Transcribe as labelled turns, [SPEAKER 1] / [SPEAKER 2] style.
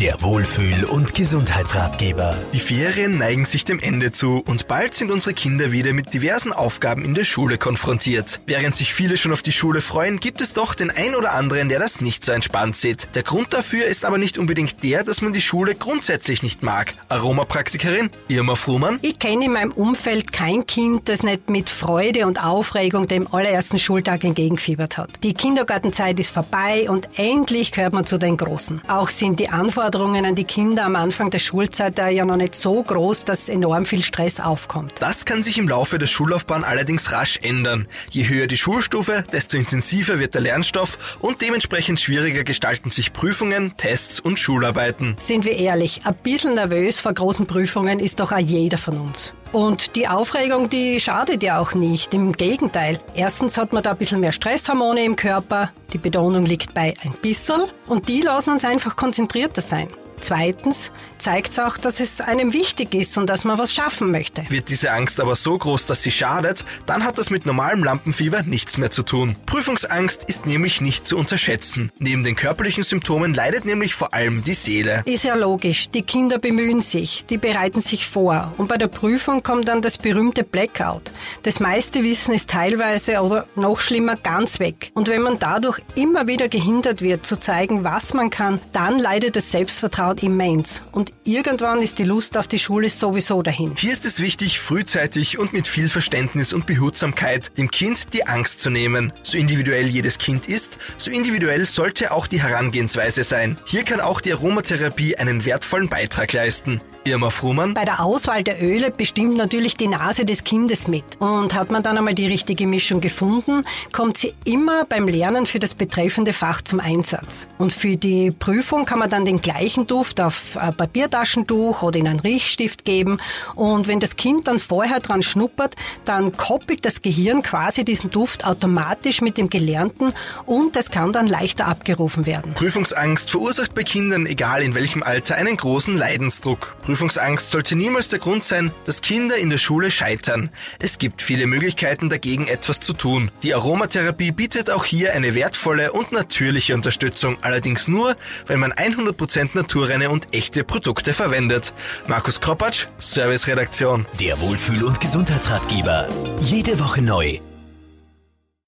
[SPEAKER 1] Der Wohlfühl- und Gesundheitsratgeber.
[SPEAKER 2] Die Ferien neigen sich dem Ende zu und bald sind unsere Kinder wieder mit diversen Aufgaben in der Schule konfrontiert. Während sich viele schon auf die Schule freuen, gibt es doch den ein oder anderen, der das nicht so entspannt sieht. Der Grund dafür ist aber nicht unbedingt der, dass man die Schule grundsätzlich nicht mag. Aromapraktikerin Irma Fruhmann.
[SPEAKER 3] Ich kenne in meinem Umfeld kein Kind, das nicht mit Freude und Aufregung dem allerersten Schultag entgegengefiebert hat. Die Kindergartenzeit ist vorbei und endlich gehört man zu den Großen. Auch sind die Anforderungen Anforderungen an die Kinder am Anfang der Schulzeit ja noch nicht so groß, dass enorm viel Stress aufkommt.
[SPEAKER 2] Das kann sich im Laufe der Schullaufbahn allerdings rasch ändern. Je höher die Schulstufe, desto intensiver wird der Lernstoff und dementsprechend schwieriger gestalten sich Prüfungen, Tests und Schularbeiten.
[SPEAKER 3] Sind wir ehrlich, ein bisschen nervös vor großen Prüfungen ist doch auch jeder von uns. Und die Aufregung, die schadet ja auch nicht. Im Gegenteil. Erstens hat man da ein bisschen mehr Stresshormone im Körper. Die Betonung liegt bei ein bisschen. Und die lassen uns einfach konzentrierter sein. Zweitens zeigt es auch, dass es einem wichtig ist und dass man was schaffen möchte.
[SPEAKER 2] Wird diese Angst aber so groß, dass sie schadet, dann hat das mit normalem Lampenfieber nichts mehr zu tun. Prüfungsangst ist nämlich nicht zu unterschätzen. Neben den körperlichen Symptomen leidet nämlich vor allem die Seele.
[SPEAKER 3] Ist ja logisch. Die Kinder bemühen sich, die bereiten sich vor. Und bei der Prüfung kommt dann das berühmte Blackout. Das meiste Wissen ist teilweise oder noch schlimmer ganz weg. Und wenn man dadurch immer wieder gehindert wird, zu zeigen, was man kann, dann leidet das Selbstvertrauen Burnout immens und irgendwann ist die Lust auf die Schule sowieso dahin.
[SPEAKER 2] Hier ist es wichtig, frühzeitig und mit viel Verständnis und Behutsamkeit dem Kind die Angst zu nehmen. So individuell jedes Kind ist, so individuell sollte auch die Herangehensweise sein. Hier kann auch die Aromatherapie einen wertvollen Beitrag leisten. Irma Fruhmann.
[SPEAKER 3] Bei der Auswahl der Öle bestimmt natürlich die Nase des Kindes mit. Und hat man dann einmal die richtige Mischung gefunden, kommt sie immer beim Lernen für das betreffende Fach zum Einsatz. Und für die Prüfung kann man dann den gleichen Duft auf ein Papiertaschentuch oder in einen Riechstift geben. Und wenn das Kind dann vorher dran schnuppert, dann koppelt das Gehirn quasi diesen Duft automatisch mit dem Gelernten und es kann dann leichter abgerufen werden.
[SPEAKER 2] Prüfungsangst verursacht bei Kindern, egal in welchem Alter, einen großen Leidensdruck. Prüfungsangst sollte niemals der Grund sein, dass Kinder in der Schule scheitern. Es gibt viele Möglichkeiten dagegen etwas zu tun. Die Aromatherapie bietet auch hier eine wertvolle und natürliche Unterstützung, allerdings nur, wenn man 100% naturreine und echte Produkte verwendet. Markus Kropatsch, Serviceredaktion.
[SPEAKER 1] Der Wohlfühl- und Gesundheitsratgeber. Jede Woche neu